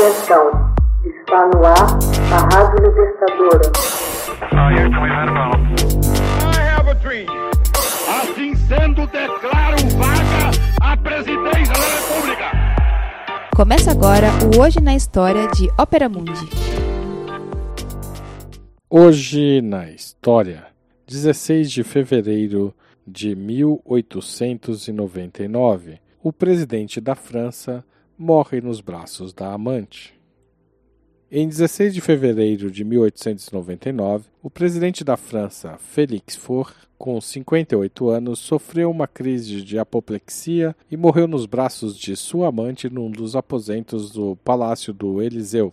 Atenção, está no ar a Rádio Libertadora. Assim sendo, declaro vaga a presidência da República. Começa agora o Hoje na História de Ópera Mundi. Hoje na História, 16 de fevereiro de 1899, o presidente da França morre nos braços da amante. Em 16 de fevereiro de 1899, o presidente da França, Félix Faure, com 58 anos, sofreu uma crise de apoplexia e morreu nos braços de sua amante num dos aposentos do Palácio do Eliseu.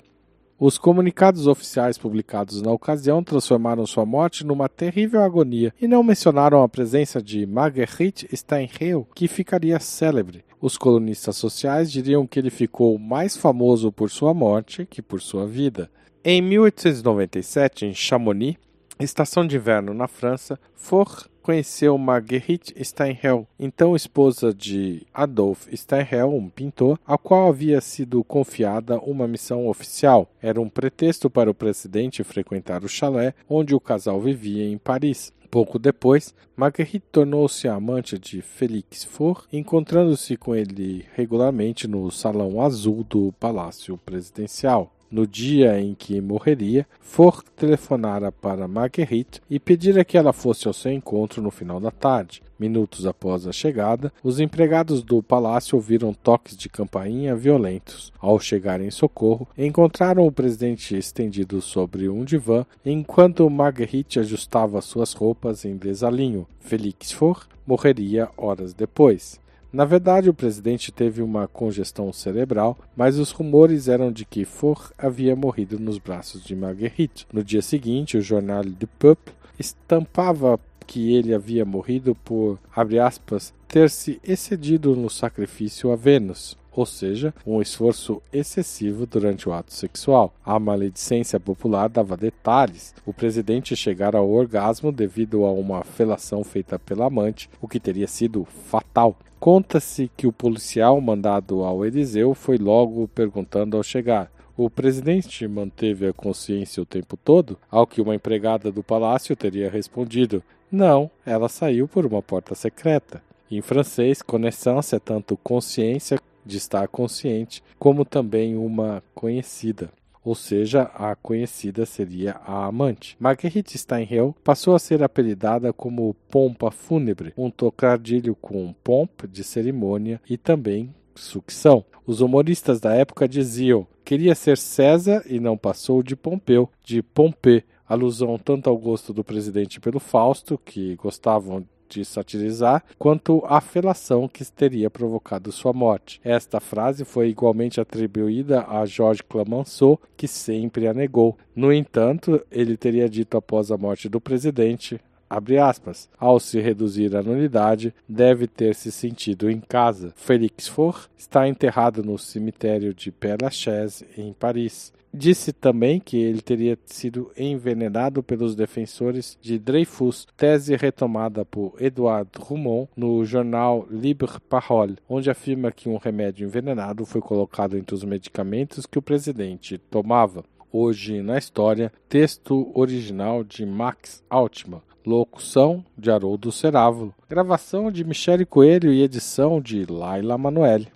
Os comunicados oficiais publicados na ocasião transformaram sua morte numa terrível agonia e não mencionaram a presença de Marguerite Steinheil, que ficaria célebre. Os colunistas sociais diriam que ele ficou mais famoso por sua morte que por sua vida. Em 1897, em Chamonix, estação de inverno na França, Faure conheceu Marguerite Steinhell, então esposa de Adolphe Steinhell, um pintor, ao qual havia sido confiada uma missão oficial. Era um pretexto para o presidente frequentar o chalé onde o casal vivia em Paris. Pouco depois, Marguerite tornou-se amante de Félix Faure, encontrando-se com ele regularmente no Salão Azul do Palácio Presidencial. No dia em que morreria, Faure telefonara para Marguerite e pedira que ela fosse ao seu encontro no final da tarde. Minutos após a chegada, os empregados do palácio ouviram toques de campainha violentos. Ao chegarem em socorro, encontraram o presidente estendido sobre um divã, enquanto Marguerite ajustava suas roupas em desalinho. Félix Faure morreria horas depois. Na verdade, o presidente teve uma congestão cerebral, mas os rumores eram de que Faure havia morrido nos braços de Marguerite. No dia seguinte, o jornal Le Peuple estampava que ele havia morrido por, abre aspas, ter se excedido no sacrifício a Vênus, ou seja, um esforço excessivo durante o ato sexual. A maledicência popular dava detalhes. O presidente chegara ao orgasmo devido a uma felação feita pela amante, o que teria sido fatal. Conta-se que o policial mandado ao Eliseu foi logo perguntando ao chegar: o presidente manteve a consciência o tempo todo? Ao que uma empregada do palácio teria respondido: Não, ela saiu por uma porta secreta. Em francês, connaissance é tanto consciência de estar consciente, como também uma conhecida ou seja, a conhecida seria a amante. Marguerite Steinhell passou a ser apelidada como pompa fúnebre, um trocadilho com pomp de cerimônia e também sucção. Os humoristas da época diziam: queria ser César e não passou de Pompeu, de Pompé, alusão tanto ao gosto do presidente pelo Fausto, que gostavam de satirizar, quanto à felação que teria provocado sua morte. Esta frase foi igualmente atribuída a Georges Clemenceau, que sempre a negou. No entanto, ele teria dito após a morte do presidente, abre aspas, ao se reduzir a nulidade, deve ter se sentido em casa. Félix Faure está enterrado no cemitério de Père Lachaise, em Paris. Disse também que ele teria sido envenenado pelos defensores de Dreyfus, tese retomada por Edouard Roumont no jornal Libre Parole, onde afirma que um remédio envenenado foi colocado entre os medicamentos que o presidente tomava. Hoje na história, texto original de Max Altman, locução de Haroldo Cerávulo, gravação de Michele Coelho e edição de Laila Manoeli.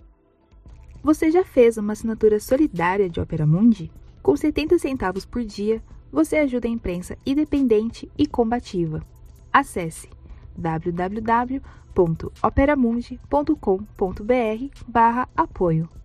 Você já fez uma assinatura solidária de Opera Mundi? Com 70 centavos por dia, você ajuda a imprensa independente e combativa. Acesse www.operamundi.com.br/apoio.